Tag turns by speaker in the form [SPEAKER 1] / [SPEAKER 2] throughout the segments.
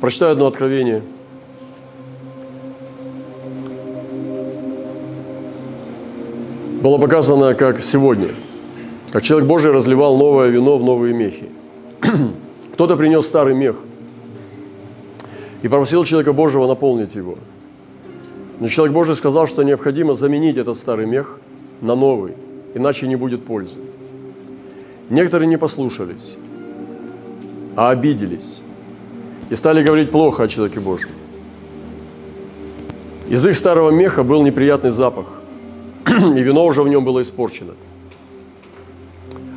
[SPEAKER 1] Прочитаю одно откровение. Было показано, как сегодня, как человек Божий разливал новое вино в новые мехи. Кто-то принес старый мех и попросил человека Божьего наполнить его. Но человек Божий сказал, что необходимо заменить этот старый мех на новый, иначе не будет пользы. Некоторые не послушались, а обиделись и стали говорить плохо о человеке Божьем. Из их старого меха был неприятный запах, и вино уже в нем было испорчено.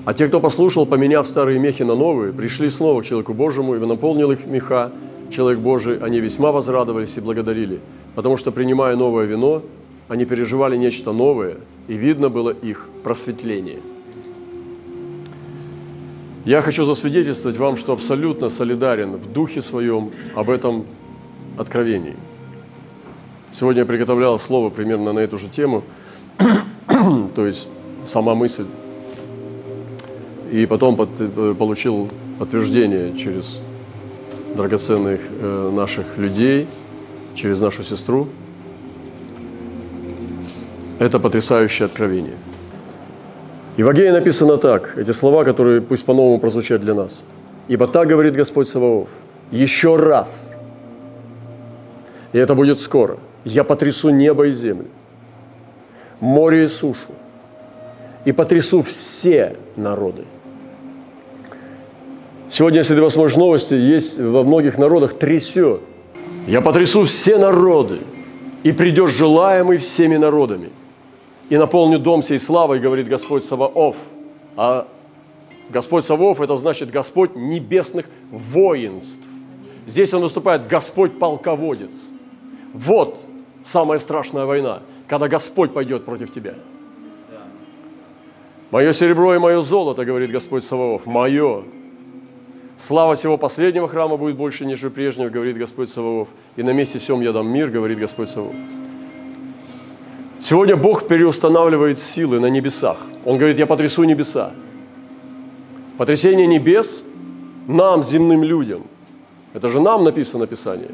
[SPEAKER 1] А те, кто послушал, поменяв старые мехи на новые, пришли снова к человеку Божьему, и наполнил их меха человек Божий, они весьма возрадовались и благодарили, потому что, принимая новое вино, они переживали нечто новое, и видно было их просветление – я хочу засвидетельствовать вам, что абсолютно солидарен в духе своем об этом откровении. Сегодня я приготовлял слово примерно на эту же тему, то есть сама мысль. И потом под, э, получил подтверждение через драгоценных э, наших людей, через нашу сестру. Это потрясающее откровение – и в Агее написано так, эти слова, которые пусть по-новому прозвучат для нас. «Ибо так говорит Господь Саваоф, еще раз, и это будет скоро, я потрясу небо и землю, море и сушу, и потрясу все народы». Сегодня, если ты посмотришь новости, есть во многих народах трясет. «Я потрясу все народы, и придешь желаемый всеми народами» и наполню дом сей славой, говорит Господь Саваоф. А Господь Саваоф – это значит Господь небесных воинств. Здесь он выступает Господь полководец. Вот самая страшная война, когда Господь пойдет против тебя. Мое серебро и мое золото, говорит Господь Саваоф, мое. Слава всего последнего храма будет больше, нежели прежнего, говорит Господь Саваоф. И на месте сем я дам мир, говорит Господь Саваоф. Сегодня Бог переустанавливает силы на небесах. Он говорит, я потрясу небеса. Потрясение небес нам, земным людям. Это же нам написано Писание.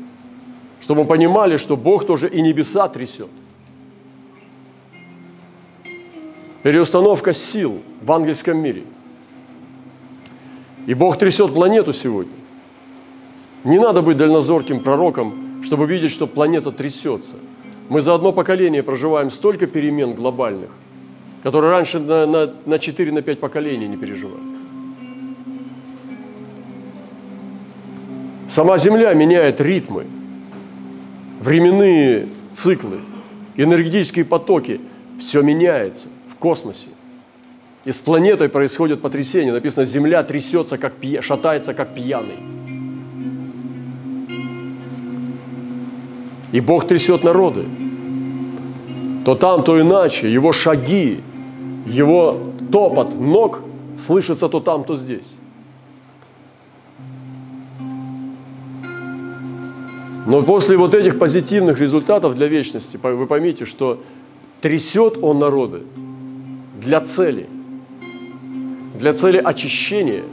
[SPEAKER 1] Чтобы мы понимали, что Бог тоже и небеса трясет. Переустановка сил в ангельском мире. И Бог трясет планету сегодня. Не надо быть дальнозорким пророком, чтобы видеть, что планета трясется – мы за одно поколение проживаем столько перемен глобальных, которые раньше на, на, на 4 на 5 поколений не переживали. Сама Земля меняет ритмы, временные циклы, энергетические потоки. Все меняется в космосе. И с планетой происходит потрясение. Написано, Земля трясется, как пья... шатается, как пьяный. И Бог трясет народы. То там, то иначе. Его шаги, его топот ног слышится то там, то здесь. Но после вот этих позитивных результатов для вечности, вы поймите, что трясет он народы для цели, для цели очищения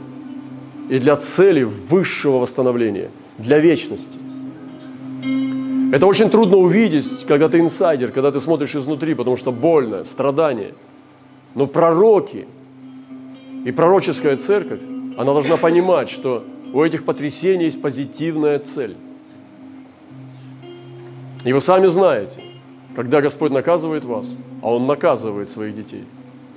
[SPEAKER 1] и для цели высшего восстановления, для вечности. Это очень трудно увидеть, когда ты инсайдер, когда ты смотришь изнутри, потому что больно, страдание. Но пророки и пророческая церковь, она должна понимать, что у этих потрясений есть позитивная цель. И вы сами знаете, когда Господь наказывает вас, а Он наказывает своих детей.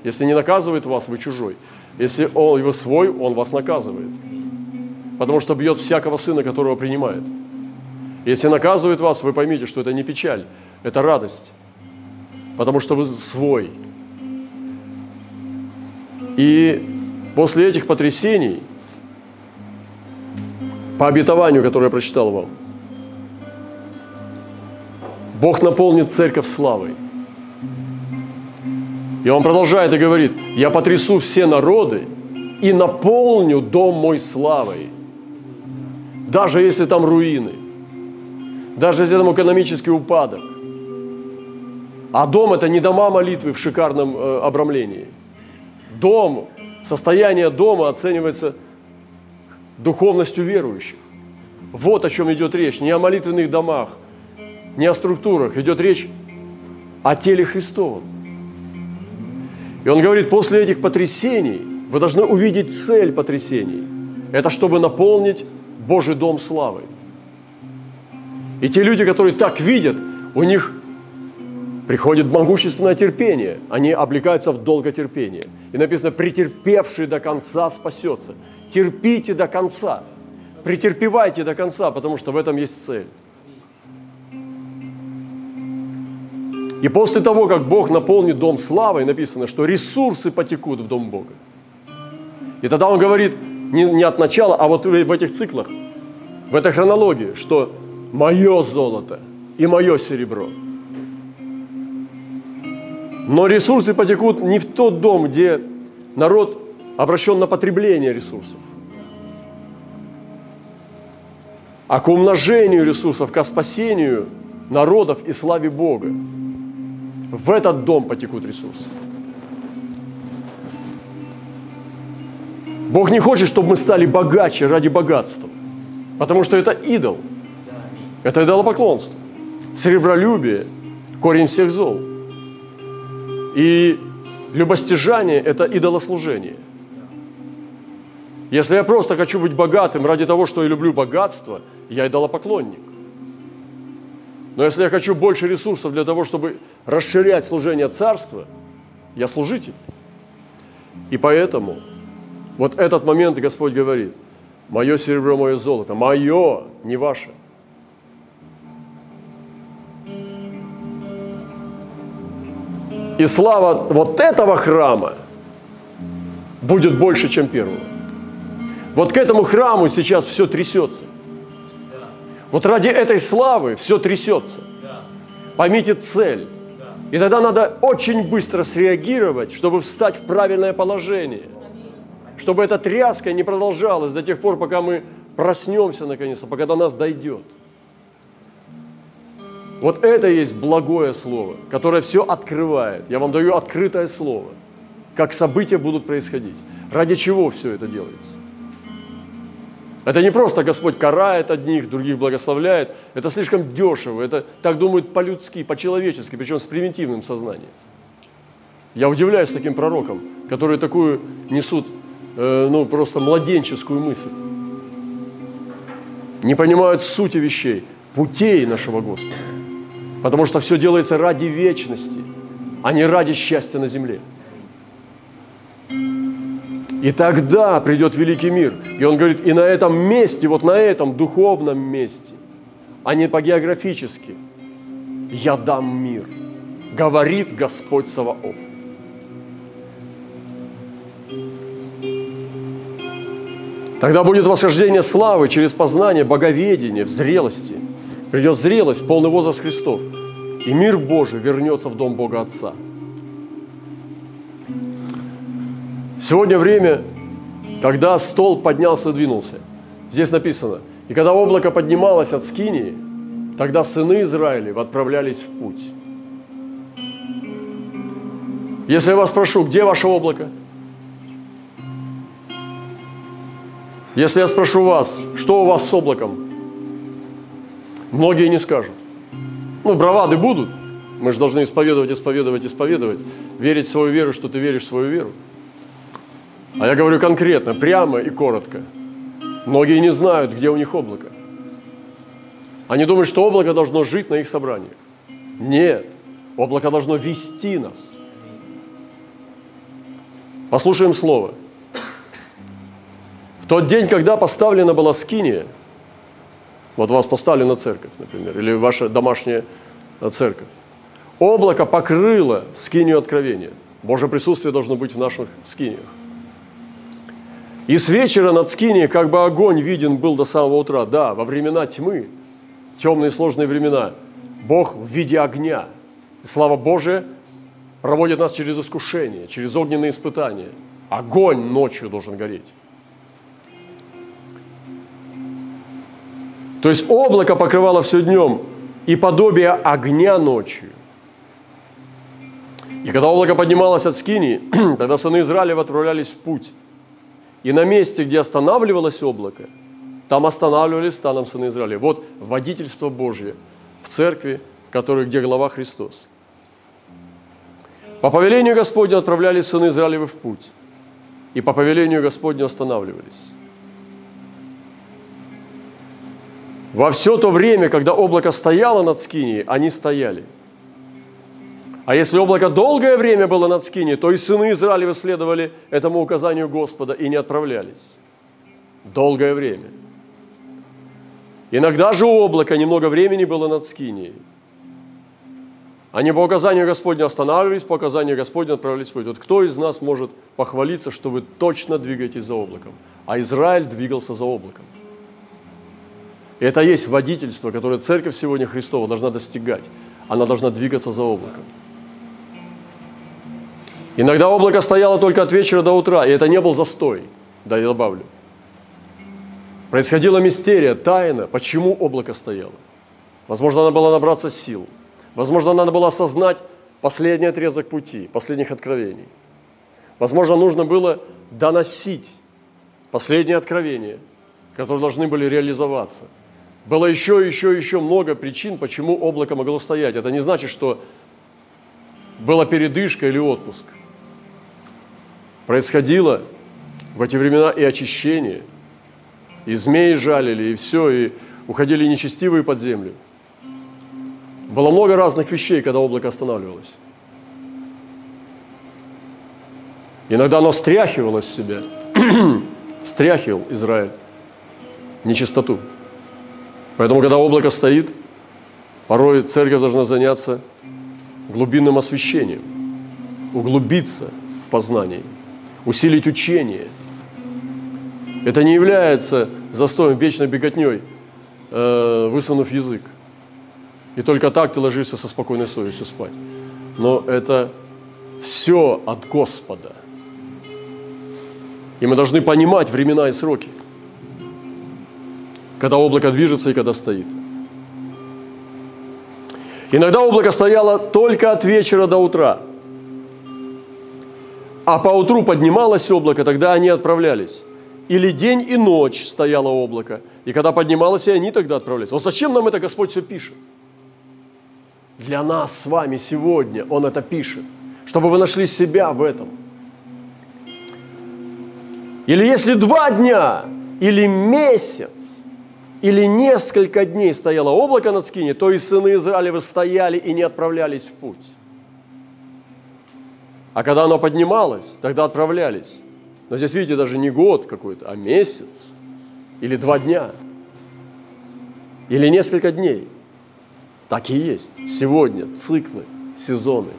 [SPEAKER 1] Если не наказывает вас, вы чужой. Если Он, вы свой, Он вас наказывает. Потому что бьет всякого сына, которого принимает. Если наказывает вас, вы поймите, что это не печаль, это радость, потому что вы свой. И после этих потрясений, по обетованию, которое я прочитал вам, Бог наполнит церковь славой. И он продолжает и говорит, я потрясу все народы и наполню дом мой славой, даже если там руины – даже если там экономический упадок. А дом – это не дома молитвы в шикарном э, обрамлении. Дом, состояние дома оценивается духовностью верующих. Вот о чем идет речь. Не о молитвенных домах, не о структурах. Идет речь о теле Христовом. И он говорит, после этих потрясений вы должны увидеть цель потрясений. Это чтобы наполнить Божий дом славой. И те люди, которые так видят, у них приходит могущественное терпение. Они облекаются в долготерпение. И написано, претерпевший до конца спасется. Терпите до конца. Претерпевайте до конца, потому что в этом есть цель. И после того, как Бог наполнит дом славой, написано, что ресурсы потекут в дом Бога. И тогда он говорит не, не от начала, а вот в, этих циклах, в этой хронологии, что мое золото и мое серебро. Но ресурсы потекут не в тот дом, где народ обращен на потребление ресурсов, а к умножению ресурсов, к спасению народов и славе Бога. В этот дом потекут ресурсы. Бог не хочет, чтобы мы стали богаче ради богатства, потому что это идол. Это идолопоклонство. Серебролюбие – корень всех зол. И любостяжание – это идолослужение. Если я просто хочу быть богатым ради того, что я люблю богатство, я идолопоклонник. Но если я хочу больше ресурсов для того, чтобы расширять служение царства, я служитель. И поэтому вот этот момент Господь говорит, мое серебро, мое золото, мое, не ваше. И слава вот этого храма будет больше, чем первого. Вот к этому храму сейчас все трясется – вот ради этой славы все трясется. Поймите цель. И тогда надо очень быстро среагировать, чтобы встать в правильное положение. Чтобы эта тряска не продолжалась до тех пор, пока мы проснемся наконец-то, пока до нас дойдет. Вот это есть благое слово, которое все открывает. Я вам даю открытое слово, как события будут происходить. Ради чего все это делается? Это не просто Господь карает одних, других благословляет. Это слишком дешево. Это так думают по-людски, по-человечески, причем с примитивным сознанием. Я удивляюсь таким пророкам, которые такую несут, э, ну, просто младенческую мысль. Не понимают сути вещей, путей нашего Господа. Потому что все делается ради вечности, а не ради счастья на земле. И тогда придет великий мир. И он говорит, и на этом месте, вот на этом духовном месте, а не по-географически, я дам мир, говорит Господь Саваоф. Тогда будет восхождение славы через познание, боговедение, в зрелости. Придет зрелость, полный возраст Христов. И мир Божий вернется в дом Бога Отца – Сегодня время, когда стол поднялся и двинулся. Здесь написано, и когда облако поднималось от Скинии, тогда сыны Израилев отправлялись в путь. Если я вас спрошу, где ваше облако? Если я спрошу вас, что у вас с облаком? Многие не скажут. Ну, бравады будут. Мы же должны исповедовать, исповедовать, исповедовать. Верить в свою веру, что ты веришь в свою веру. А я говорю конкретно, прямо и коротко. Многие не знают, где у них облако. Они думают, что облако должно жить на их собраниях. Нет, облако должно вести нас. Послушаем слово. В тот день, когда поставлена была скиния, вот вас поставлена церковь, например, или ваша домашняя церковь, облако покрыло скинию откровения. Божье присутствие должно быть в наших скиниях. И с вечера над Скинией как бы огонь виден был до самого утра. Да, во времена тьмы, темные сложные времена, Бог в виде огня. слава Божия проводит нас через искушение, через огненные испытания. Огонь ночью должен гореть. То есть облако покрывало все днем и подобие огня ночью. И когда облако поднималось от Скинии, тогда сыны Израилев отправлялись в путь. И на месте, где останавливалось облако, там останавливались станом сыны Израиля. Вот водительство Божье в церкви, который, где глава Христос. По повелению Господню отправлялись сыны Израилевы в путь, и по повелению Господню останавливались. Во все то время, когда облако стояло над Скинией, они стояли. А если облако долгое время было над Скинией, то и сыны Израилевы следовали этому указанию Господа и не отправлялись. Долгое время. Иногда же у облака немного времени было над Скинией. Они по указанию Господня останавливались, по указанию Господня отправлялись в путь. Вот кто из нас может похвалиться, что вы точно двигаетесь за облаком? А Израиль двигался за облаком. И это есть водительство, которое Церковь сегодня Христова должна достигать. Она должна двигаться за облаком. Иногда облако стояло только от вечера до утра, и это не был застой, да я добавлю. Происходила мистерия, тайна, почему облако стояло. Возможно, надо было набраться сил. Возможно, надо было осознать последний отрезок пути, последних откровений. Возможно, нужно было доносить последние откровения, которые должны были реализоваться – было еще, еще, еще много причин, почему облако могло стоять. Это не значит, что была передышка или отпуск. Происходило в эти времена и очищение, и змеи жалили, и все, и уходили нечестивые под землю. Было много разных вещей, когда облако останавливалось. Иногда оно стряхивало с себя, стряхивал Израиль нечистоту. Поэтому, когда облако стоит, порой церковь должна заняться глубинным освящением, углубиться в познании, усилить учение. Это не является застоем, вечной беготней, э, высунув язык. И только так ты ложишься со спокойной совестью спать. Но это все от Господа. И мы должны понимать времена и сроки когда облако движется и когда стоит. Иногда облако стояло только от вечера до утра. А по утру поднималось облако, тогда они отправлялись. Или день и ночь стояло облако. И когда поднималось, и они тогда отправлялись. Вот зачем нам это Господь все пишет? Для нас с вами сегодня Он это пишет. Чтобы вы нашли себя в этом. Или если два дня, или месяц, или несколько дней стояло облако над Скини, то и сыны Израилевы стояли и не отправлялись в путь. А когда оно поднималось, тогда отправлялись. Но здесь, видите, даже не год какой-то, а месяц или два дня или несколько дней. Так и есть. Сегодня циклы, сезоны.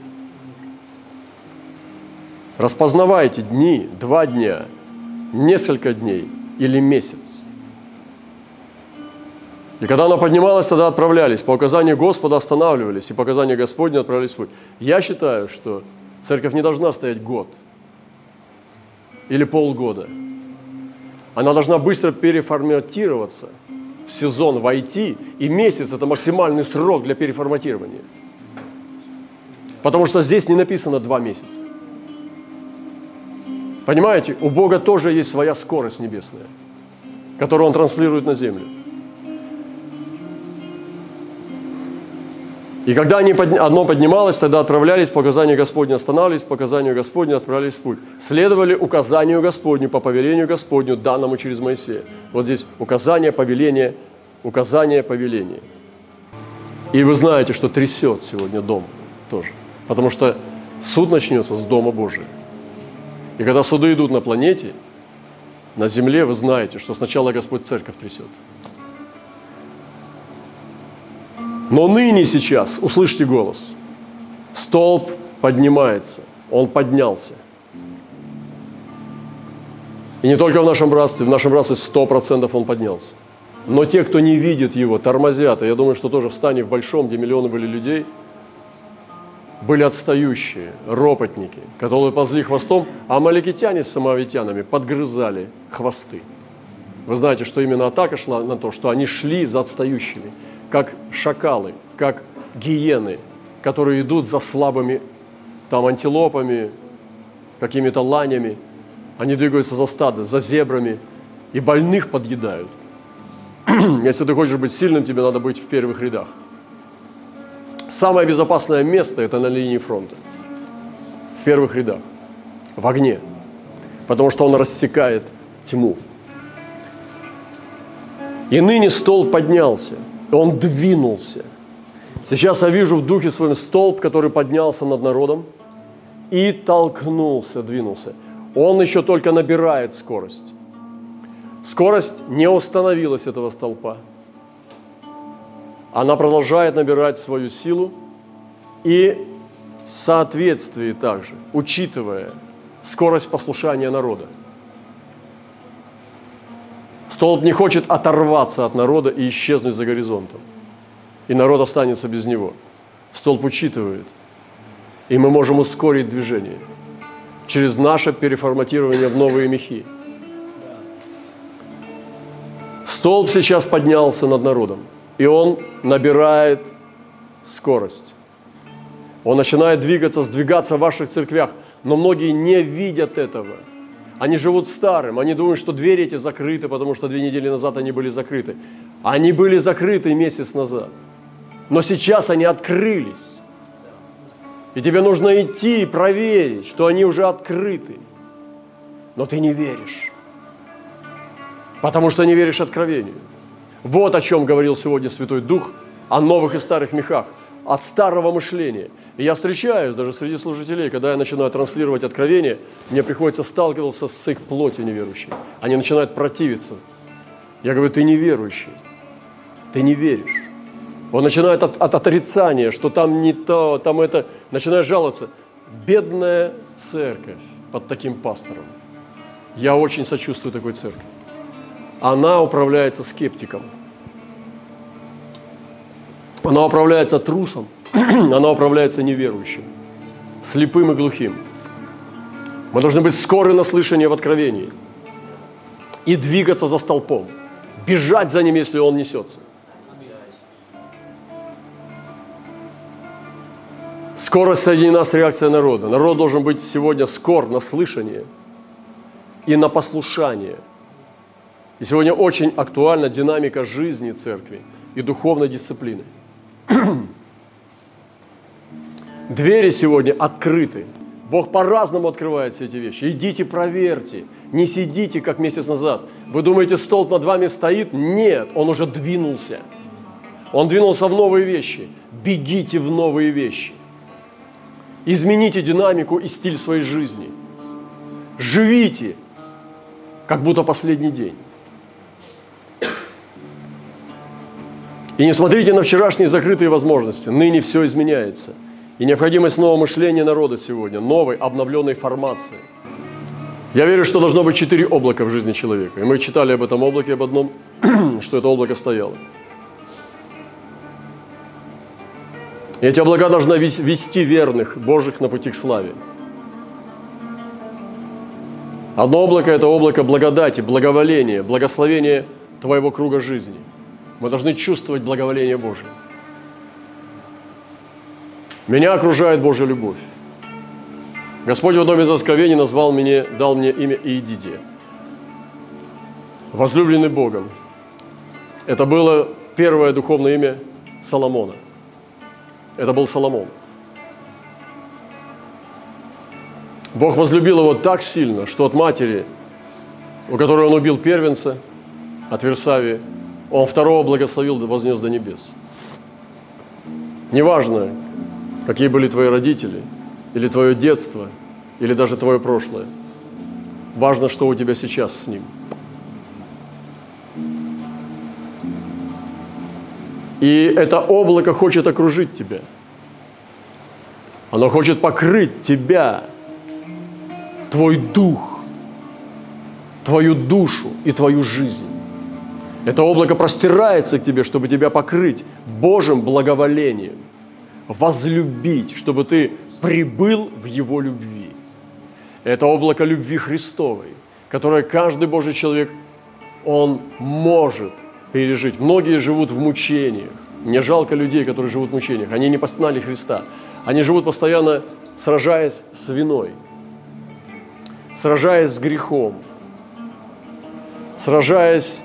[SPEAKER 1] Распознавайте дни, два дня, несколько дней или месяц. И когда она поднималась, тогда отправлялись. По указанию Господа останавливались, и по указанию Господня отправлялись в путь. Я считаю, что церковь не должна стоять год или полгода. Она должна быстро переформатироваться в сезон войти, и месяц – это максимальный срок для переформатирования. Потому что здесь не написано два месяца. Понимаете, у Бога тоже есть своя скорость небесная, которую Он транслирует на землю. И когда они, одно поднималось, тогда отправлялись по указанию Господню, останавливались по указанию Господню, отправлялись в путь. Следовали указанию Господню, по повелению Господню, данному через Моисея. Вот здесь указание, повеление, указание, повеление. И вы знаете, что трясет сегодня дом тоже. Потому что суд начнется с Дома Божия. И когда суды идут на планете, на земле, вы знаете, что сначала Господь церковь трясет. Но ныне сейчас, услышьте голос, столб поднимается, он поднялся. И не только в нашем братстве, в нашем братстве сто процентов он поднялся. Но те, кто не видит его, тормозят. И я думаю, что тоже в стане в большом, где миллионы были людей, были отстающие, ропотники, которые ползли хвостом, а маликитяне с самовитянами подгрызали хвосты. Вы знаете, что именно атака шла на то, что они шли за отстающими – как шакалы, как гиены, которые идут за слабыми там антилопами, какими-то ланями. Они двигаются за стадо, за зебрами и больных подъедают. Если ты хочешь быть сильным, тебе надо быть в первых рядах. Самое безопасное место – это на линии фронта. В первых рядах. В огне. Потому что он рассекает тьму. И ныне стол поднялся, он двинулся. Сейчас я вижу в духе своем столб, который поднялся над народом и толкнулся, двинулся. Он еще только набирает скорость. Скорость не установилась этого столпа. Она продолжает набирать свою силу и в соответствии также, учитывая скорость послушания народа. Столб не хочет оторваться от народа и исчезнуть за горизонтом. И народ останется без него. Столб учитывает. И мы можем ускорить движение через наше переформатирование в новые мехи. Столб сейчас поднялся над народом, и он набирает скорость. Он начинает двигаться, сдвигаться в ваших церквях, но многие не видят этого. Они живут старым, они думают, что двери эти закрыты, потому что две недели назад они были закрыты. Они были закрыты месяц назад, но сейчас они открылись. И тебе нужно идти и проверить, что они уже открыты. Но ты не веришь потому что не веришь откровению. Вот о чем говорил сегодня Святой Дух, о новых и старых мехах, от старого мышления. И я встречаюсь даже среди служителей, когда я начинаю транслировать откровение, мне приходится сталкиваться с их плотью неверующей. Они начинают противиться. Я говорю, ты неверующий, ты не веришь. Он начинает от, от отрицания, что там не то, там это, начинает жаловаться. Бедная церковь под таким пастором. Я очень сочувствую такой церкви она управляется скептиком. Она управляется трусом, она управляется неверующим, слепым и глухим. Мы должны быть скоры на слышание в откровении и двигаться за столпом, бежать за ним, если он несется. Скорость соединена с реакцией народа. Народ должен быть сегодня скор на слышание и на послушание – и сегодня очень актуальна динамика жизни церкви и духовной дисциплины. Двери сегодня открыты. Бог по-разному открывает все эти вещи. Идите, проверьте. Не сидите, как месяц назад. Вы думаете, столб над вами стоит? Нет, он уже двинулся. Он двинулся в новые вещи. Бегите в новые вещи. Измените динамику и стиль своей жизни. Живите, как будто последний день. И не смотрите на вчерашние закрытые возможности. Ныне все изменяется. И необходимость нового мышления народа сегодня, новой, обновленной формации. Я верю, что должно быть четыре облака в жизни человека. И мы читали об этом облаке, об одном, что это облако стояло. И эти облака должны вести верных, Божьих на пути к славе. Одно облако – это облако благодати, благоволения, благословения твоего круга жизни – мы должны чувствовать благоволение Божие. Меня окружает Божья любовь. Господь в доме Заскровения назвал мне, дал мне имя Иедидия. Возлюбленный Богом. Это было первое духовное имя Соломона. Это был Соломон. Бог возлюбил его так сильно, что от матери, у которой он убил первенца, от Версавии, он второго благословил, вознес до небес. Неважно, какие были твои родители, или твое детство, или даже твое прошлое. Важно, что у тебя сейчас с ним. И это облако хочет окружить тебя. Оно хочет покрыть тебя, твой дух, твою душу и твою жизнь. Это облако простирается к тебе, чтобы тебя покрыть Божьим благоволением, возлюбить, чтобы ты прибыл в Его любви. Это облако любви Христовой, которое каждый Божий человек, он может пережить. Многие живут в мучениях. Мне жалко людей, которые живут в мучениях. Они не познали Христа. Они живут постоянно, сражаясь с виной, сражаясь с грехом, сражаясь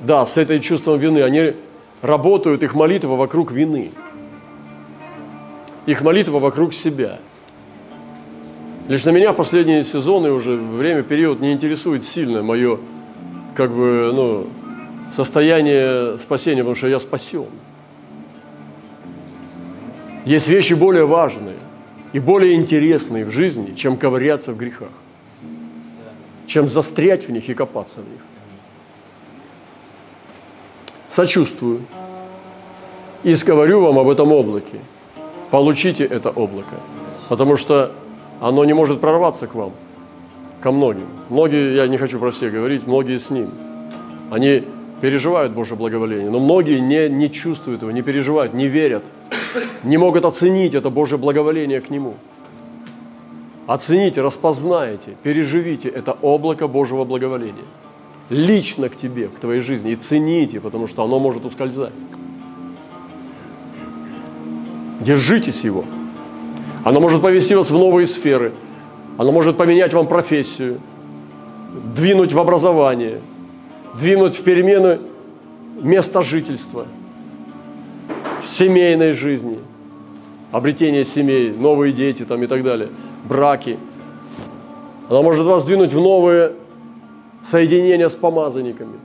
[SPEAKER 1] да, с этой чувством вины, они работают, их молитва вокруг вины. Их молитва вокруг себя. Лично меня последние сезоны уже, время, период не интересует сильно мое как бы, ну, состояние спасения, потому что я спасен. Есть вещи более важные и более интересные в жизни, чем ковыряться в грехах, чем застрять в них и копаться в них. Сочувствую и говорю вам об этом облаке. Получите это облако, потому что оно не может прорваться к вам, ко многим. Многие, я не хочу про всех говорить, многие с ним. Они переживают Божье благоволение, но многие не, не чувствуют его, не переживают, не верят, не могут оценить это Божье благоволение к Нему. Оцените, распознайте, переживите это облако Божьего благоволения лично к тебе, к твоей жизни, и цените, потому что оно может ускользать. Держитесь его. Оно может повести вас в новые сферы. Оно может поменять вам профессию, двинуть в образование, двинуть в перемены места жительства, в семейной жизни, обретение семей, новые дети там и так далее, браки. Оно может вас двинуть в новые соединения с помазанниками,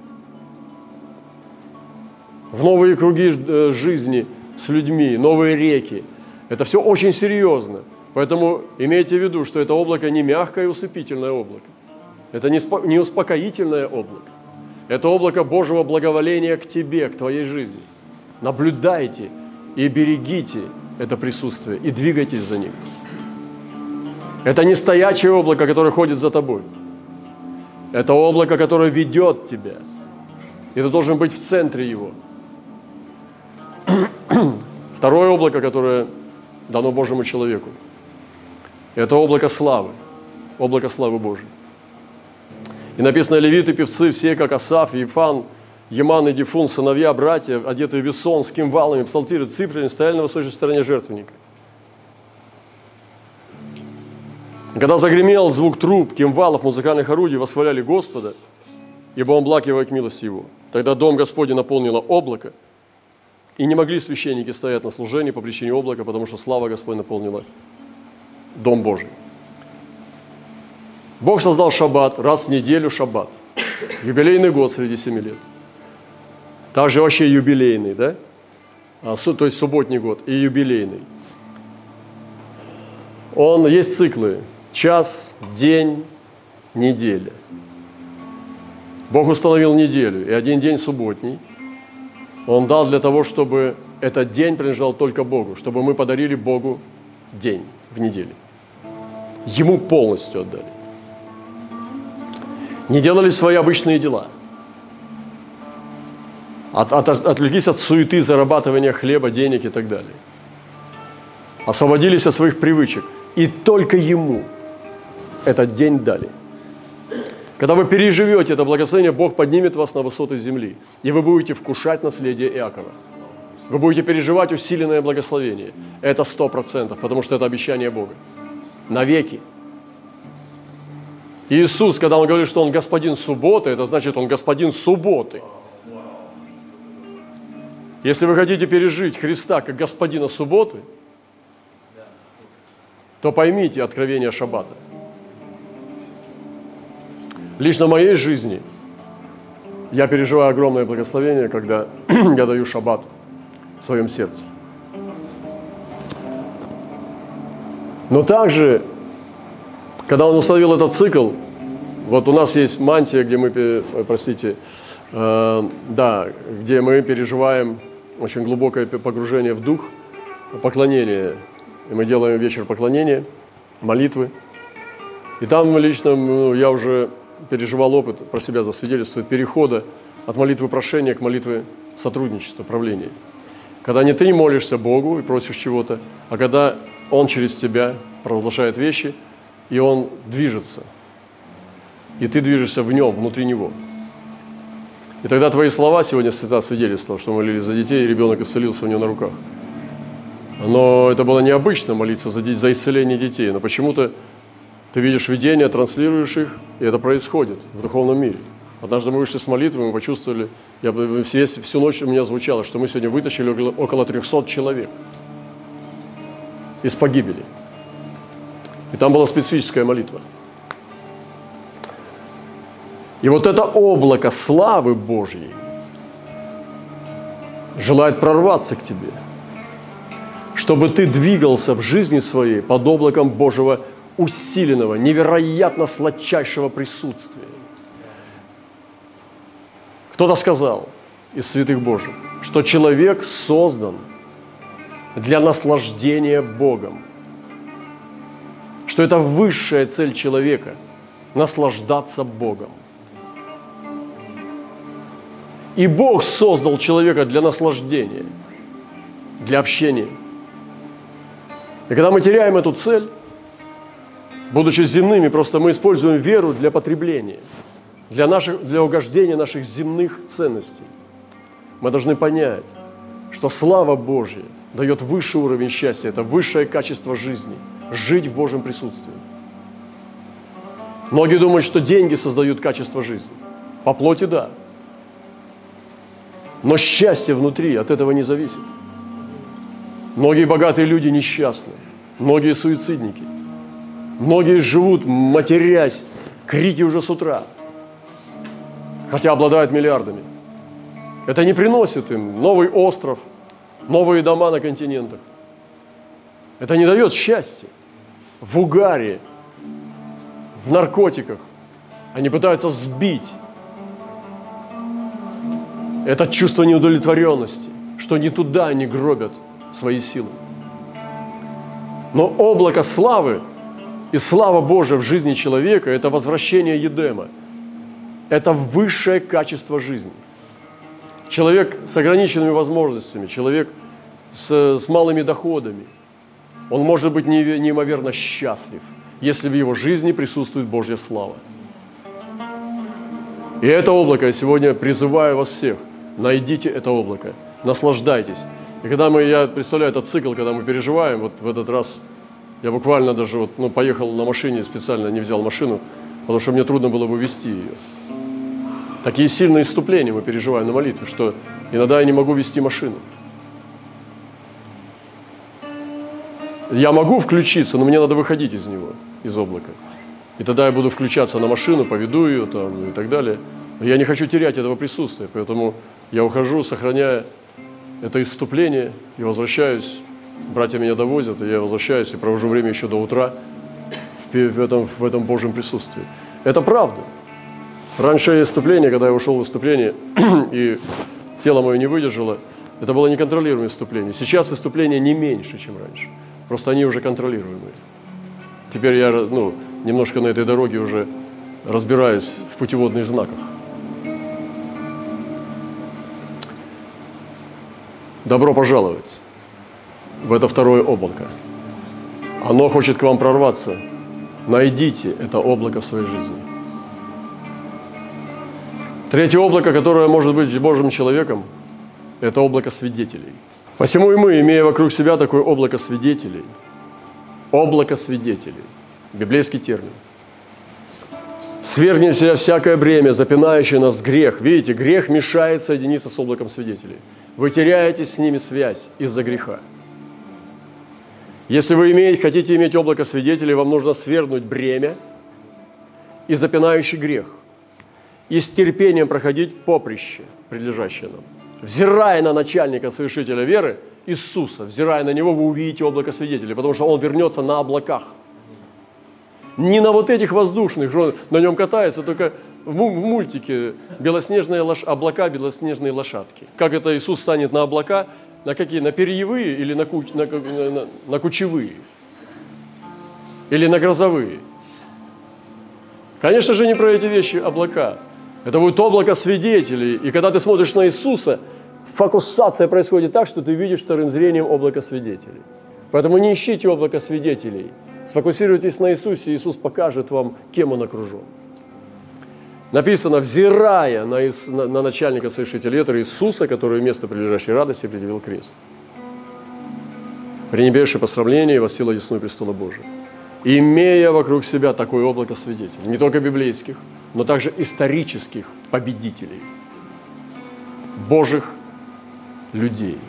[SPEAKER 1] в новые круги э, жизни с людьми, новые реки. Это все очень серьезно. Поэтому имейте в виду, что это облако не мягкое и усыпительное облако. Это не успокоительное облако. Это облако Божьего благоволения к тебе, к твоей жизни. Наблюдайте и берегите это присутствие и двигайтесь за ним. Это не стоячее облако, которое ходит за тобой. Это облако, которое ведет тебя. И ты должен быть в центре его. Второе облако, которое дано Божьему человеку, это облако славы, облако славы Божьей. И написано, левиты, певцы, все, как Асаф, Ефан, Еман и Дифун, сыновья, братья, одетые весон, с кимвалами, псалтиры, цифрами, стояли на восточной стороне жертвенника. Когда загремел звук труб, кимвалов, музыкальных орудий, восхваляли Господа, ибо Он благ его и к милости Его. Тогда Дом Господень наполнило облако, и не могли священники стоять на служении по причине облака, потому что слава Господь наполнила Дом Божий. Бог создал шаббат, раз в неделю шаббат. Юбилейный год среди семи лет. Также вообще юбилейный, да? А, то есть субботний год и юбилейный. Он есть циклы. Час, день, неделя. Бог установил неделю и один день субботний. Он дал для того, чтобы этот день принадлежал только Богу, чтобы мы подарили Богу день в неделе. Ему полностью отдали не делали свои обычные дела. От, от, отвлеклись от суеты зарабатывания хлеба, денег и так далее. Освободились от своих привычек. И только Ему этот день дали. Когда вы переживете это благословение, Бог поднимет вас на высоты земли, и вы будете вкушать наследие Иакова. Вы будете переживать усиленное благословение. Это сто процентов, потому что это обещание Бога. Навеки. Иисус, когда Он говорит, что Он господин субботы, это значит, Он господин субботы. Если вы хотите пережить Христа как господина субботы, то поймите откровение Шаббата. Лично в моей жизни я переживаю огромное благословение, когда я даю шаббат в своем сердце. Но также когда он установил этот цикл, вот у нас есть мантия, где мы, э, простите, э, да, где мы переживаем очень глубокое погружение в дух, поклонение. И мы делаем вечер поклонения, молитвы. И там лично ну, я уже переживал опыт, про себя засвидетельствует, перехода от молитвы прошения к молитве сотрудничества, правления. Когда не ты молишься Богу и просишь чего-то, а когда Он через тебя провозглашает вещи – и он движется. И ты движешься в нем, внутри него. И тогда твои слова сегодня свята свидетельство, что молились за детей, и ребенок исцелился у него на руках. Но это было необычно молиться за, за исцеление детей, но почему-то ты видишь видения, транслируешь их, и это происходит в духовном мире. Однажды мы вышли с молитвы, мы почувствовали, я, всю, всю ночь у меня звучало, что мы сегодня вытащили около 300 человек из погибели. И там была специфическая молитва. И вот это облако славы Божьей желает прорваться к тебе, чтобы ты двигался в жизни своей под облаком Божьего усиленного, невероятно сладчайшего присутствия. Кто-то сказал из святых Божьих, что человек создан для наслаждения Богом. Что это высшая цель человека – наслаждаться Богом. И Бог создал человека для наслаждения, для общения. И когда мы теряем эту цель, будучи земными, просто мы используем веру для потребления – для, наших, для угождения наших земных ценностей. Мы должны понять, что слава Божья дает высший уровень счастья, это высшее качество жизни, жить в Божьем присутствии. Многие думают, что деньги создают качество жизни. По плоти – да. Но счастье внутри от этого не зависит. Многие богатые люди несчастны, многие суицидники, многие живут, матерясь, крики уже с утра – хотя обладают миллиардами. Это не приносит им новый остров, новые дома на континентах. Это не дает счастья. В угаре, в наркотиках они пытаются сбить это чувство неудовлетворенности, что не туда они гробят свои силы. Но облако славы и слава Божия в жизни человека – это возвращение Едема – это высшее качество жизни. Человек с ограниченными возможностями, человек с, с малыми доходами, он может быть неимоверно счастлив, если в его жизни присутствует Божья слава. И это облако я сегодня призываю вас всех. Найдите это облако, наслаждайтесь. И когда мы, я представляю этот цикл, когда мы переживаем, вот в этот раз я буквально даже вот, ну, поехал на машине, специально не взял машину, потому что мне трудно было бы вести ее. Такие сильные иступления мы переживаем на молитве, что иногда я не могу вести машину. Я могу включиться, но мне надо выходить из него, из облака. И тогда я буду включаться на машину, поведу ее там и так далее. Но я не хочу терять этого присутствия, поэтому я ухожу, сохраняя это иступление и возвращаюсь. Братья меня довозят, и я возвращаюсь и провожу время еще до утра в этом, в этом Божьем присутствии. Это правда. Раньше выступление, когда я ушел в выступление, и тело мое не выдержало, это было неконтролируемое выступление. Сейчас выступление не меньше, чем раньше. Просто они уже контролируемые. Теперь я ну, немножко на этой дороге уже разбираюсь в путеводных знаках. Добро пожаловать в это второе облако. Оно хочет к вам прорваться. Найдите это облако в своей жизни. Третье облако, которое может быть Божьим человеком, это облако свидетелей. Посему и мы, имея вокруг себя такое облако свидетелей, облако свидетелей, библейский термин, свергнем себя всякое бремя, запинающее нас грех. Видите, грех мешает соединиться с облаком свидетелей. Вы теряете с ними связь из-за греха. Если вы имеете, хотите иметь облако свидетелей, вам нужно свергнуть бремя и запинающий грех – и с терпением проходить поприще, прилежащее нам. Взирая на начальника совершителя веры, Иисуса, взирая на Него, вы увидите облако свидетелей, потому что Он вернется на облаках. Не на вот этих воздушных, на нем катается, только в мультике белоснежные лош... облака, белоснежные лошадки. Как это Иисус станет на облака, на какие? На перьевые или на, куч... на, на, на кучевые? Или на грозовые? Конечно же, не про эти вещи облака. Это будет облако свидетелей. И когда ты смотришь на Иисуса, фокусация происходит так, что ты видишь вторым зрением облако свидетелей. Поэтому не ищите облако свидетелей. Сфокусируйтесь на Иисусе, Иисус покажет вам, кем Он окружен. Написано, взирая на, на, на начальника совершителя это Иисуса, который вместо прилежащей радости предъявил крест. Пренебрежший посрамление и воссила десную престола Божия. Имея вокруг себя такое облако свидетелей, не только библейских – но также исторических победителей, Божьих людей.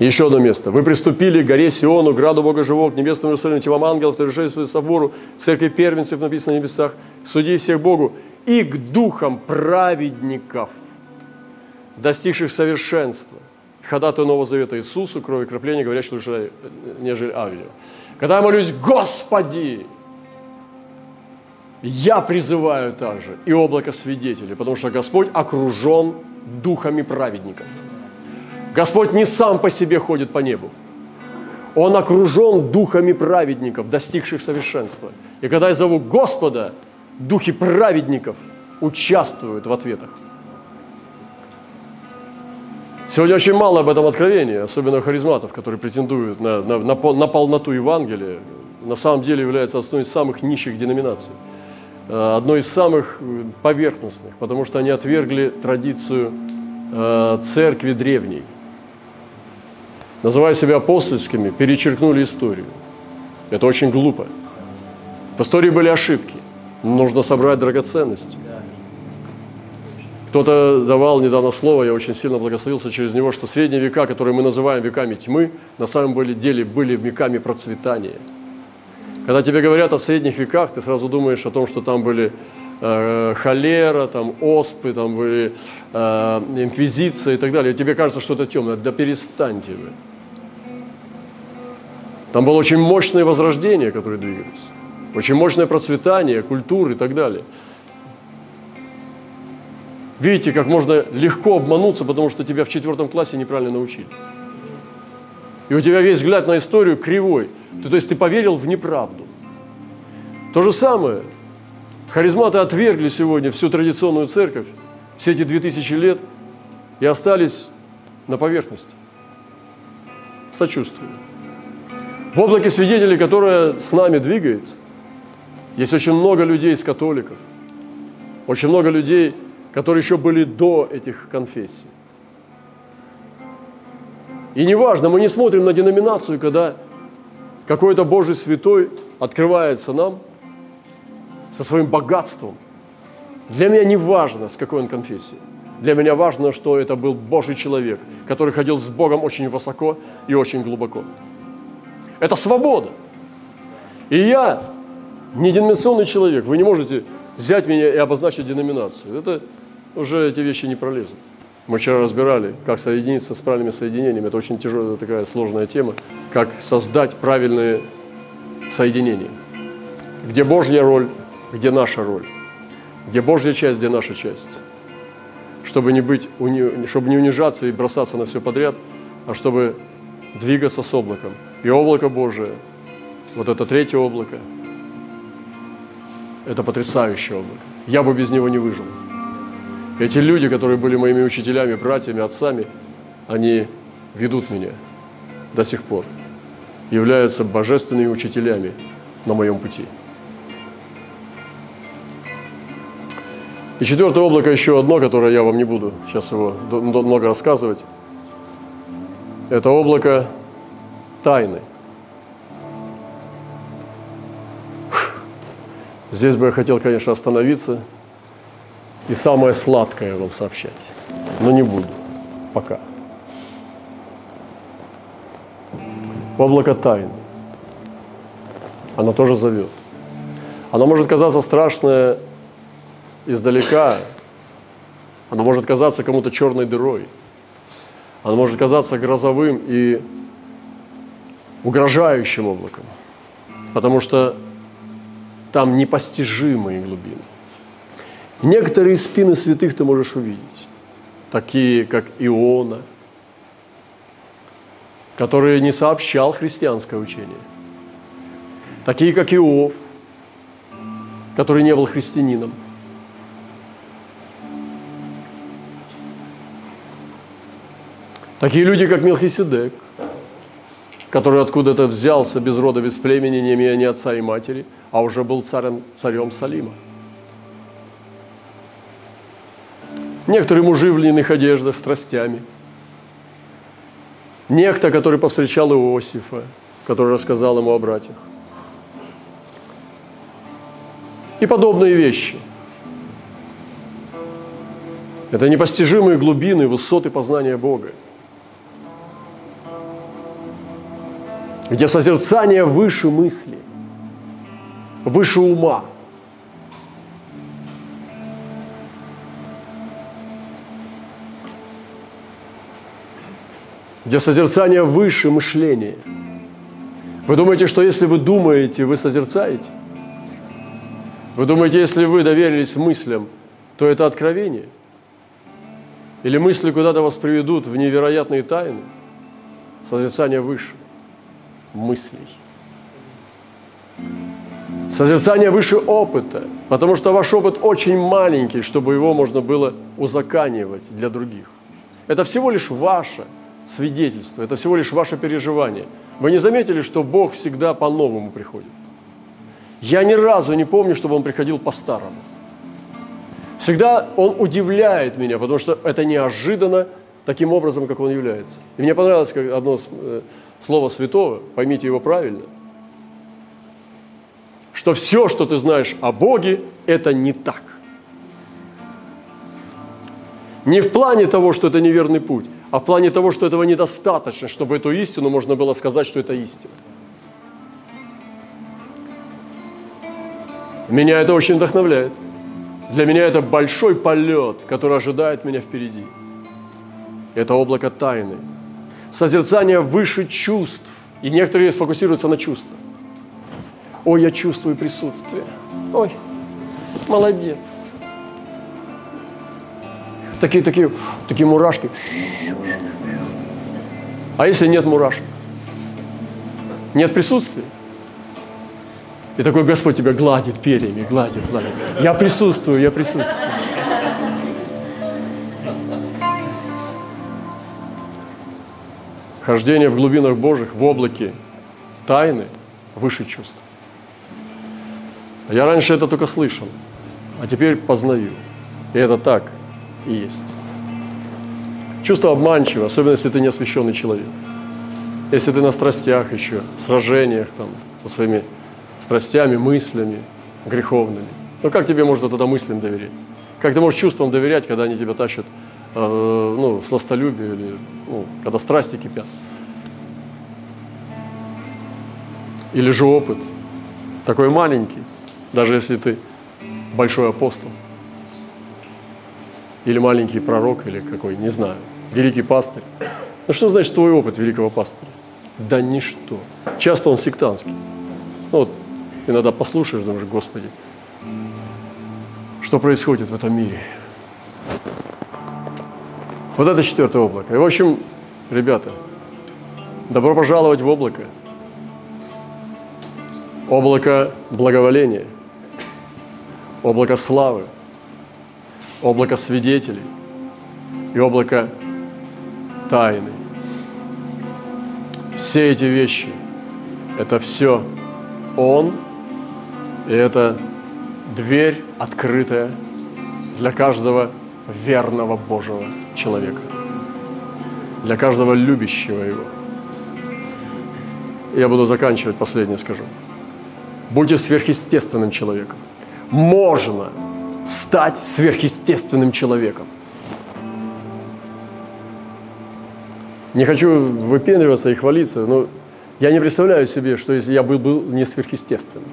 [SPEAKER 1] Еще одно место. «Вы приступили к горе Сиону, граду Бога Живого, к небесному Иерусалиму, телам ангелов, торжествуя собору, церкви первенцев, написано на небесах, судей всех Богу, и к духам праведников, достигших совершенства, ходатаю Нового Завета Иисусу, крови кропления, говорящего лучше, нежели Авелю. Когда я молюсь, Господи, я призываю также и облако свидетелей, потому что Господь окружен духами праведников. Господь не сам по себе ходит по небу. Он окружен духами праведников, достигших совершенства. И когда я зову Господа, духи праведников участвуют в ответах. Сегодня очень мало об этом откровении, особенно харизматов, которые претендуют на, на, на, на полноту Евангелия, на самом деле является одной из самых нищих деноминаций, э, одной из самых э, поверхностных, потому что они отвергли традицию э, церкви древней. Называя себя апостольскими, перечеркнули историю. Это очень глупо. В истории были ошибки. Нужно собрать драгоценности. Кто-то давал недавно слово, я очень сильно благословился через него, что средние века, которые мы называем веками тьмы, на самом деле были веками процветания. Когда тебе говорят о средних веках, ты сразу думаешь о том, что там были э, холера, там оспы, там были э, инквизиция и так далее. И тебе кажется, что это темное. Да перестаньте вы. Там было очень мощное возрождение, которое двигались. Очень мощное процветание культуры и так далее. Видите, как можно легко обмануться, потому что тебя в четвертом классе неправильно научили. И у тебя весь взгляд на историю кривой. Ты, то есть ты поверил в неправду. То же самое. Харизматы отвергли сегодня всю традиционную церковь, все эти две тысячи лет, и остались на поверхности. Сочувствую. В облаке свидетелей, которое с нами двигается, есть очень много людей из католиков, очень много людей, которые еще были до этих конфессий. И неважно, мы не смотрим на деноминацию, когда какой-то Божий святой открывается нам со своим богатством. Для меня не важно, с какой он конфессии. Для меня важно, что это был Божий человек, который ходил с Богом очень высоко и очень глубоко. Это свобода. И я не деноминационный человек. Вы не можете взять меня и обозначить деноминацию. Это уже эти вещи не пролезут. Мы вчера разбирали, как соединиться с правильными соединениями. Это очень тяжелая такая сложная тема. Как создать правильные соединения. Где Божья роль, где наша роль. Где Божья часть, где наша часть. Чтобы не, быть, чтобы не унижаться и бросаться на все подряд, а чтобы двигаться с облаком. И облако Божие, вот это третье облако, это потрясающее облако. Я бы без него не выжил. Эти люди, которые были моими учителями, братьями, отцами, они ведут меня до сих пор, являются божественными учителями на моем пути. И четвертое облако еще одно, которое я вам не буду сейчас его много рассказывать. Это облако тайны. Здесь бы я хотел, конечно, остановиться – и самое сладкое вам сообщать. Но не буду. Пока. Облако тайны. Оно тоже зовет. Оно может казаться страшное издалека. Оно может казаться кому-то черной дырой. Оно может казаться грозовым и угрожающим облаком. Потому что там непостижимые глубины. Некоторые спины святых ты можешь увидеть, такие как Иона, который не сообщал христианское учение, такие как Иов, который не был христианином. Такие люди, как Мелхиседек, который откуда-то взялся без рода, без племени, не имея ни отца и матери, а уже был царем, царем Салима – Некоторые мужи в льняных одеждах, страстями. Некто, который повстречал Иосифа, который рассказал ему о братьях. И подобные вещи. Это непостижимые глубины, высоты познания Бога. Где созерцание выше мысли, выше ума. Где созерцание выше мышления. Вы думаете, что если вы думаете, вы созерцаете? Вы думаете, если вы доверились мыслям, то это откровение? Или мысли куда-то вас приведут в невероятные тайны? Созерцание выше мыслей. Созерцание выше опыта, потому что ваш опыт очень маленький, чтобы его можно было узаканивать для других. Это всего лишь ваше свидетельство, это всего лишь ваше переживание. Вы не заметили, что Бог всегда по-новому приходит? Я ни разу не помню, чтобы Он приходил по-старому. Всегда Он удивляет меня, потому что это неожиданно таким образом, как Он является. И мне понравилось одно э, слово святого, поймите его правильно, что все, что ты знаешь о Боге, это не так. Не в плане того, что это неверный путь, а в плане того, что этого недостаточно, чтобы эту истину можно было сказать, что это истина. Меня это очень вдохновляет. Для меня это большой полет, который ожидает меня впереди. Это облако тайны. Созерцание выше чувств. И некоторые сфокусируются на чувствах. Ой, я чувствую присутствие. Ой, молодец. Такие, такие, такие мурашки. А если нет мурашек? Нет присутствия? И такой Господь тебя гладит перьями, гладит, гладит. Я присутствую, я присутствую. Хождение в глубинах Божьих, в облаке тайны выше чувств. Я раньше это только слышал, а теперь познаю. И это так и есть. Чувство обманчиво, особенно если ты не освященный человек. Если ты на страстях еще, сражениях там, со своими страстями, мыслями греховными. Ну как тебе можно тогда мыслям доверять? Как ты можешь чувствам доверять, когда они тебя тащат э, ну, сластолюбие или ну, когда страсти кипят? Или же опыт, такой маленький, даже если ты большой апостол, или маленький пророк, или какой, не знаю, великий пастырь. Ну что значит твой опыт великого пастыря? Да ничто. Часто он сектантский. Ну, вот Иногда послушаешь, думаешь, Господи, что происходит в этом мире? Вот это четвертое облако. И, в общем, ребята, добро пожаловать в облако. Облако благоволения, облако славы, облако свидетелей и облако тайны. Все эти вещи – это все Он – и это дверь открытая для каждого верного Божьего человека, для каждого любящего Его. Я буду заканчивать, последнее скажу. Будьте сверхъестественным человеком. Можно стать сверхъестественным человеком. Не хочу выпендриваться и хвалиться, но я не представляю себе, что если я был, был не сверхъестественным.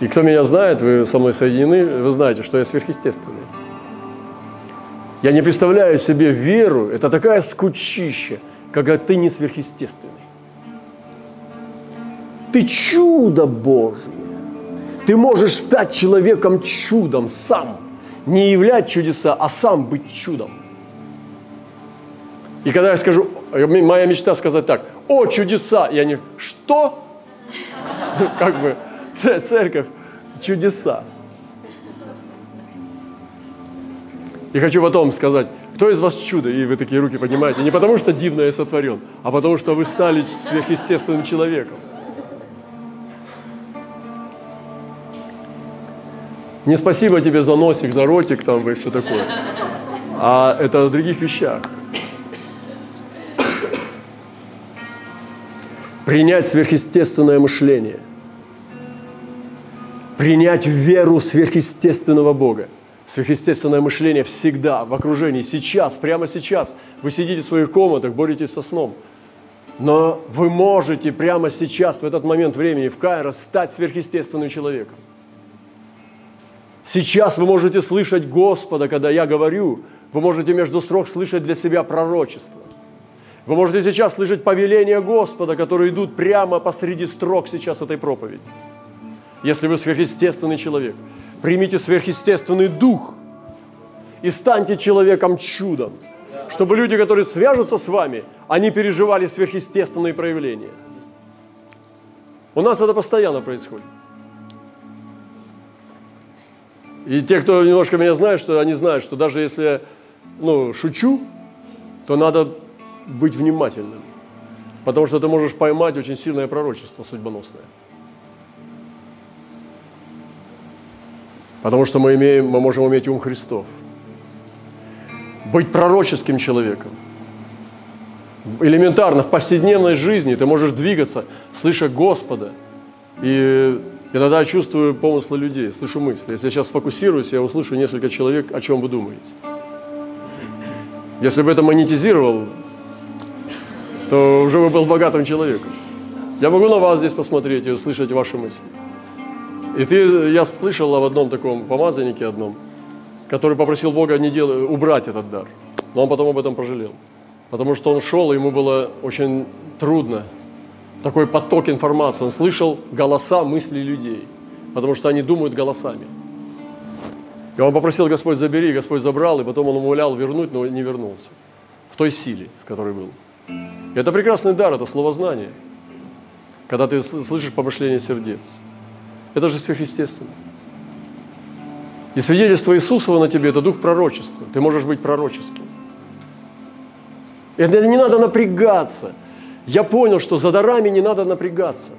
[SPEAKER 1] И кто меня знает, вы со мной соединены, вы знаете, что я сверхъестественный. Я не представляю себе веру, это такая скучища, когда ты не сверхъестественный. Ты чудо Божье. Ты можешь стать человеком чудом сам. Не являть чудеса, а сам быть чудом. И когда я скажу, моя мечта сказать так, о, чудеса, я не, что? Как бы, церковь, чудеса. И хочу потом сказать, кто из вас чудо? И вы такие руки поднимаете. Не потому, что дивно я сотворен, а потому, что вы стали сверхъестественным человеком. Не спасибо тебе за носик, за ротик там и все такое. А это о других вещах. Принять сверхъестественное мышление принять веру сверхъестественного Бога. Сверхъестественное мышление всегда в окружении, сейчас, прямо сейчас. Вы сидите в своих комнатах, боретесь со сном. Но вы можете прямо сейчас, в этот момент времени, в Кайро, стать сверхъестественным человеком. Сейчас вы можете слышать Господа, когда я говорю, вы можете между строк слышать для себя пророчество. Вы можете сейчас слышать повеления Господа, которые идут прямо посреди строк сейчас этой проповеди. Если вы сверхъестественный человек – примите сверхъестественный дух и станьте человеком чудом, чтобы люди, которые свяжутся с вами, они переживали сверхъестественные проявления. У нас это постоянно происходит. И те, кто немножко меня знает, что они знают, что даже если я ну, шучу, то надо быть внимательным. Потому что ты можешь поймать очень сильное пророчество судьбоносное. Потому что мы, имеем, мы можем иметь ум Христов. Быть пророческим человеком. Элементарно, в повседневной жизни ты можешь двигаться, слыша Господа. И иногда чувствую помыслы людей, слышу мысли. Если я сейчас сфокусируюсь, я услышу несколько человек, о чем вы думаете. Если бы это монетизировал, то уже бы был богатым человеком. Я могу на вас здесь посмотреть и услышать ваши мысли. И ты, я слышал об одном таком помазаннике одном, который попросил Бога не дел, убрать этот дар. Но он потом об этом пожалел. Потому что он шел, и ему было очень трудно. Такой поток информации. Он слышал голоса, мысли людей. Потому что они думают голосами. И он попросил Господь забери, Господь забрал, и потом он умолял вернуть, но не вернулся. В той силе, в которой был. И это прекрасный дар, это словознание. Когда ты слышишь помышление сердец. Это же сверхъестественно. И свидетельство Иисусова на тебе – это дух пророчества. Ты можешь быть пророческим. Это не надо напрягаться. Я понял, что за дарами не надо напрягаться.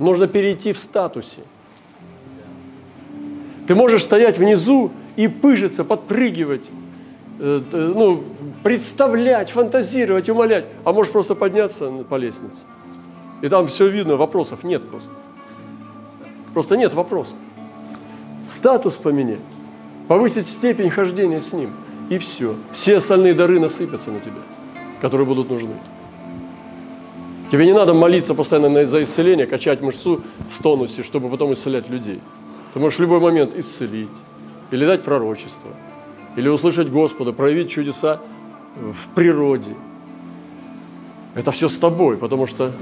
[SPEAKER 1] Нужно перейти в статусе. Ты можешь стоять внизу и пыжиться, подпрыгивать, э, ну, представлять, фантазировать, умолять. А можешь просто подняться по лестнице. И там все видно, вопросов нет просто. Просто нет вопросов. Статус поменять, повысить степень хождения с Ним, и все. Все остальные дары насыпятся на тебя, которые будут нужны. Тебе не надо молиться постоянно за исцеление, качать мышцу в тонусе, чтобы потом исцелять людей. Ты можешь в любой момент исцелить, или дать пророчество, или услышать Господа, проявить чудеса в природе. Это все с тобой, потому что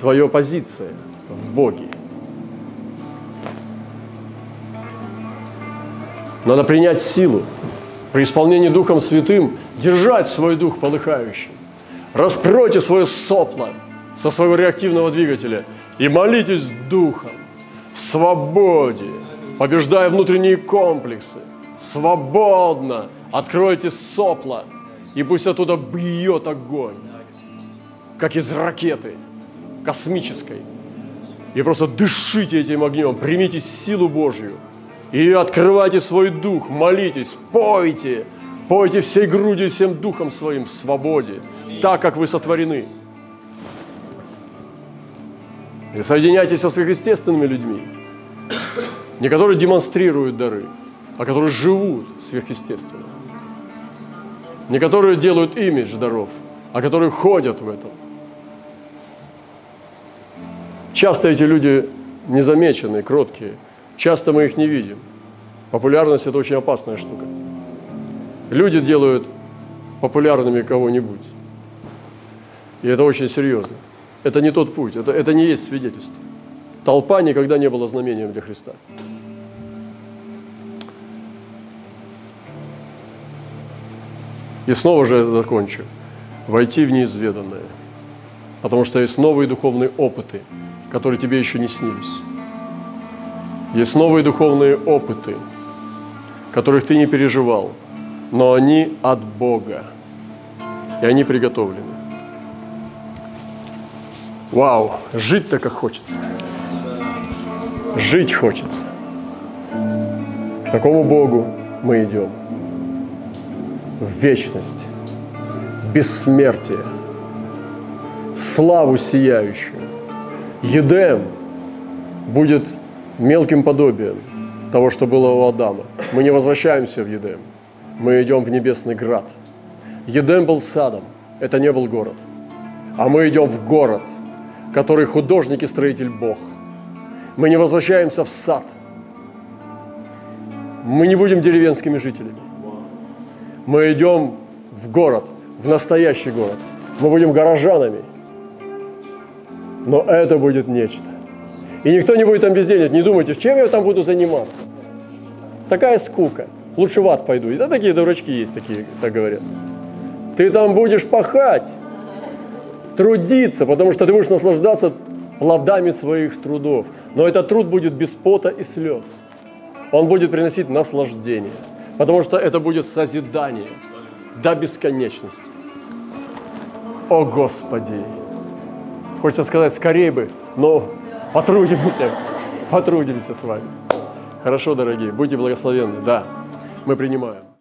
[SPEAKER 1] твоя позиция в Боге. Надо принять силу. При исполнении Духом Святым держать свой дух полыхающий. Раскройте свое сопло со своего реактивного двигателя и молитесь Духом в свободе, побеждая внутренние комплексы. Свободно откройте сопло, и пусть оттуда бьет огонь, как из ракеты космической. И просто дышите этим огнем, примите силу Божью – и открывайте свой дух, молитесь, пойте, пойте всей грудью, всем духом своим в свободе, так, как вы сотворены. И соединяйтесь со сверхъестественными людьми, не которые демонстрируют дары, а которые живут сверхъестественно. Не которые делают имидж даров, а которые ходят в этом. Часто эти люди незамеченные, кроткие – Часто мы их не видим. Популярность – это очень опасная штука. Люди делают популярными кого-нибудь. И это очень серьезно. Это не тот путь, это, это не есть свидетельство. Толпа никогда не была знамением для Христа. И снова же я закончу. Войти в неизведанное. Потому что есть новые духовные опыты, которые тебе еще не снились. Есть новые духовные опыты, которых ты не переживал, но они от Бога, и они приготовлены. Вау, жить-то как хочется. Жить хочется. К такому Богу мы идем. В вечность, бессмертие, славу сияющую. Едем будет мелким подобием того, что было у Адама. Мы не возвращаемся в Едем. Мы идем в небесный град. Едем был садом, это не был город. А мы идем в город, который художник и строитель Бог. Мы не возвращаемся в сад. Мы не будем деревенскими жителями. Мы идем в город, в настоящий город. Мы будем горожанами. Но это будет нечто. И никто не будет там бездельничать. Не думайте, чем я там буду заниматься. Такая скука. Лучше в ад пойду. И да, такие дурачки есть, такие, так говорят. Ты там будешь пахать, трудиться, потому что ты будешь наслаждаться плодами своих трудов. Но этот труд будет без пота и слез. Он будет приносить наслаждение, потому что это будет созидание до бесконечности. О Господи! Хочется сказать, скорее бы, но потрудимся, потрудимся с вами. Хорошо, дорогие, будьте благословенны. Да, мы принимаем.